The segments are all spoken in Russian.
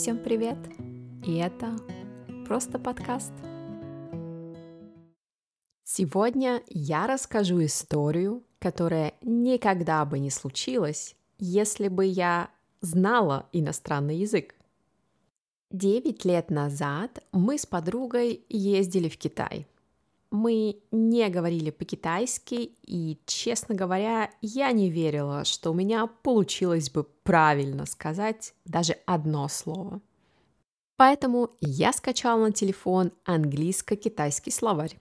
Всем привет! И это просто подкаст. Сегодня я расскажу историю, которая никогда бы не случилась, если бы я знала иностранный язык. Девять лет назад мы с подругой ездили в Китай. Мы не говорили по-китайски, и, честно говоря, я не верила, что у меня получилось бы правильно сказать даже одно слово. Поэтому я скачала на телефон английско-китайский словарь.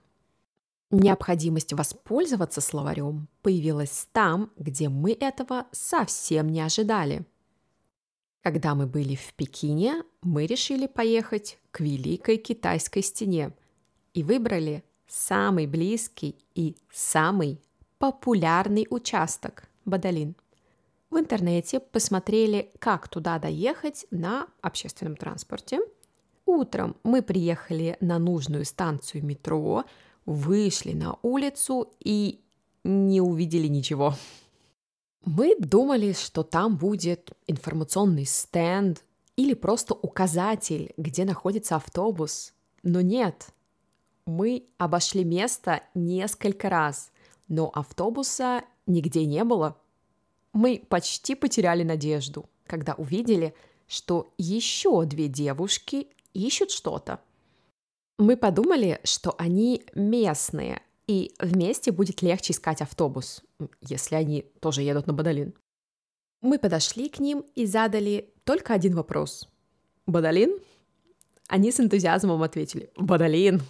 Необходимость воспользоваться словарем появилась там, где мы этого совсем не ожидали. Когда мы были в Пекине, мы решили поехать к Великой Китайской стене и выбрали самый близкий и самый популярный участок – Бадалин. В интернете посмотрели, как туда доехать на общественном транспорте. Утром мы приехали на нужную станцию метро, вышли на улицу и не увидели ничего. Мы думали, что там будет информационный стенд или просто указатель, где находится автобус. Но нет, мы обошли место несколько раз, но автобуса нигде не было. Мы почти потеряли надежду, когда увидели, что еще две девушки ищут что-то. Мы подумали, что они местные, и вместе будет легче искать автобус, если они тоже едут на Бадалин. Мы подошли к ним и задали только один вопрос. «Бадалин?» Они с энтузиазмом ответили «Бадалин!»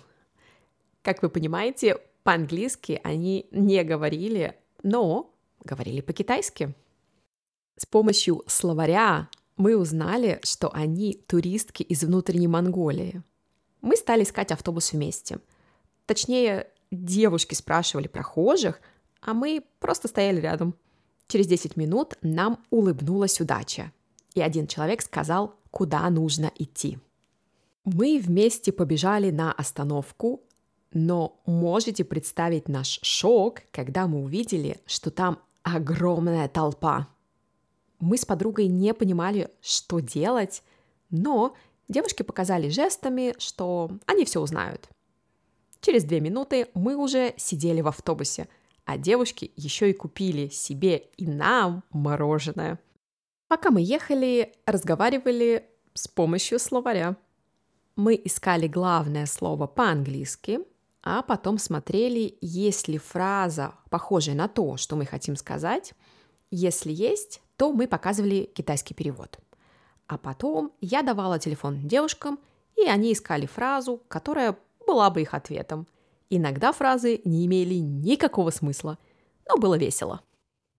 Как вы понимаете, по-английски они не говорили, но говорили по-китайски. С помощью словаря мы узнали, что они туристки из внутренней Монголии. Мы стали искать автобус вместе. Точнее, девушки спрашивали прохожих, а мы просто стояли рядом. Через 10 минут нам улыбнулась удача, и один человек сказал, куда нужно идти. Мы вместе побежали на остановку, но можете представить наш шок, когда мы увидели, что там огромная толпа. Мы с подругой не понимали, что делать, но девушки показали жестами, что они все узнают. Через две минуты мы уже сидели в автобусе, а девушки еще и купили себе и нам мороженое. Пока мы ехали, разговаривали с помощью словаря. Мы искали главное слово по-английски, а потом смотрели, есть ли фраза, похожая на то, что мы хотим сказать. Если есть, то мы показывали китайский перевод. А потом я давала телефон девушкам, и они искали фразу, которая была бы их ответом. Иногда фразы не имели никакого смысла, но было весело.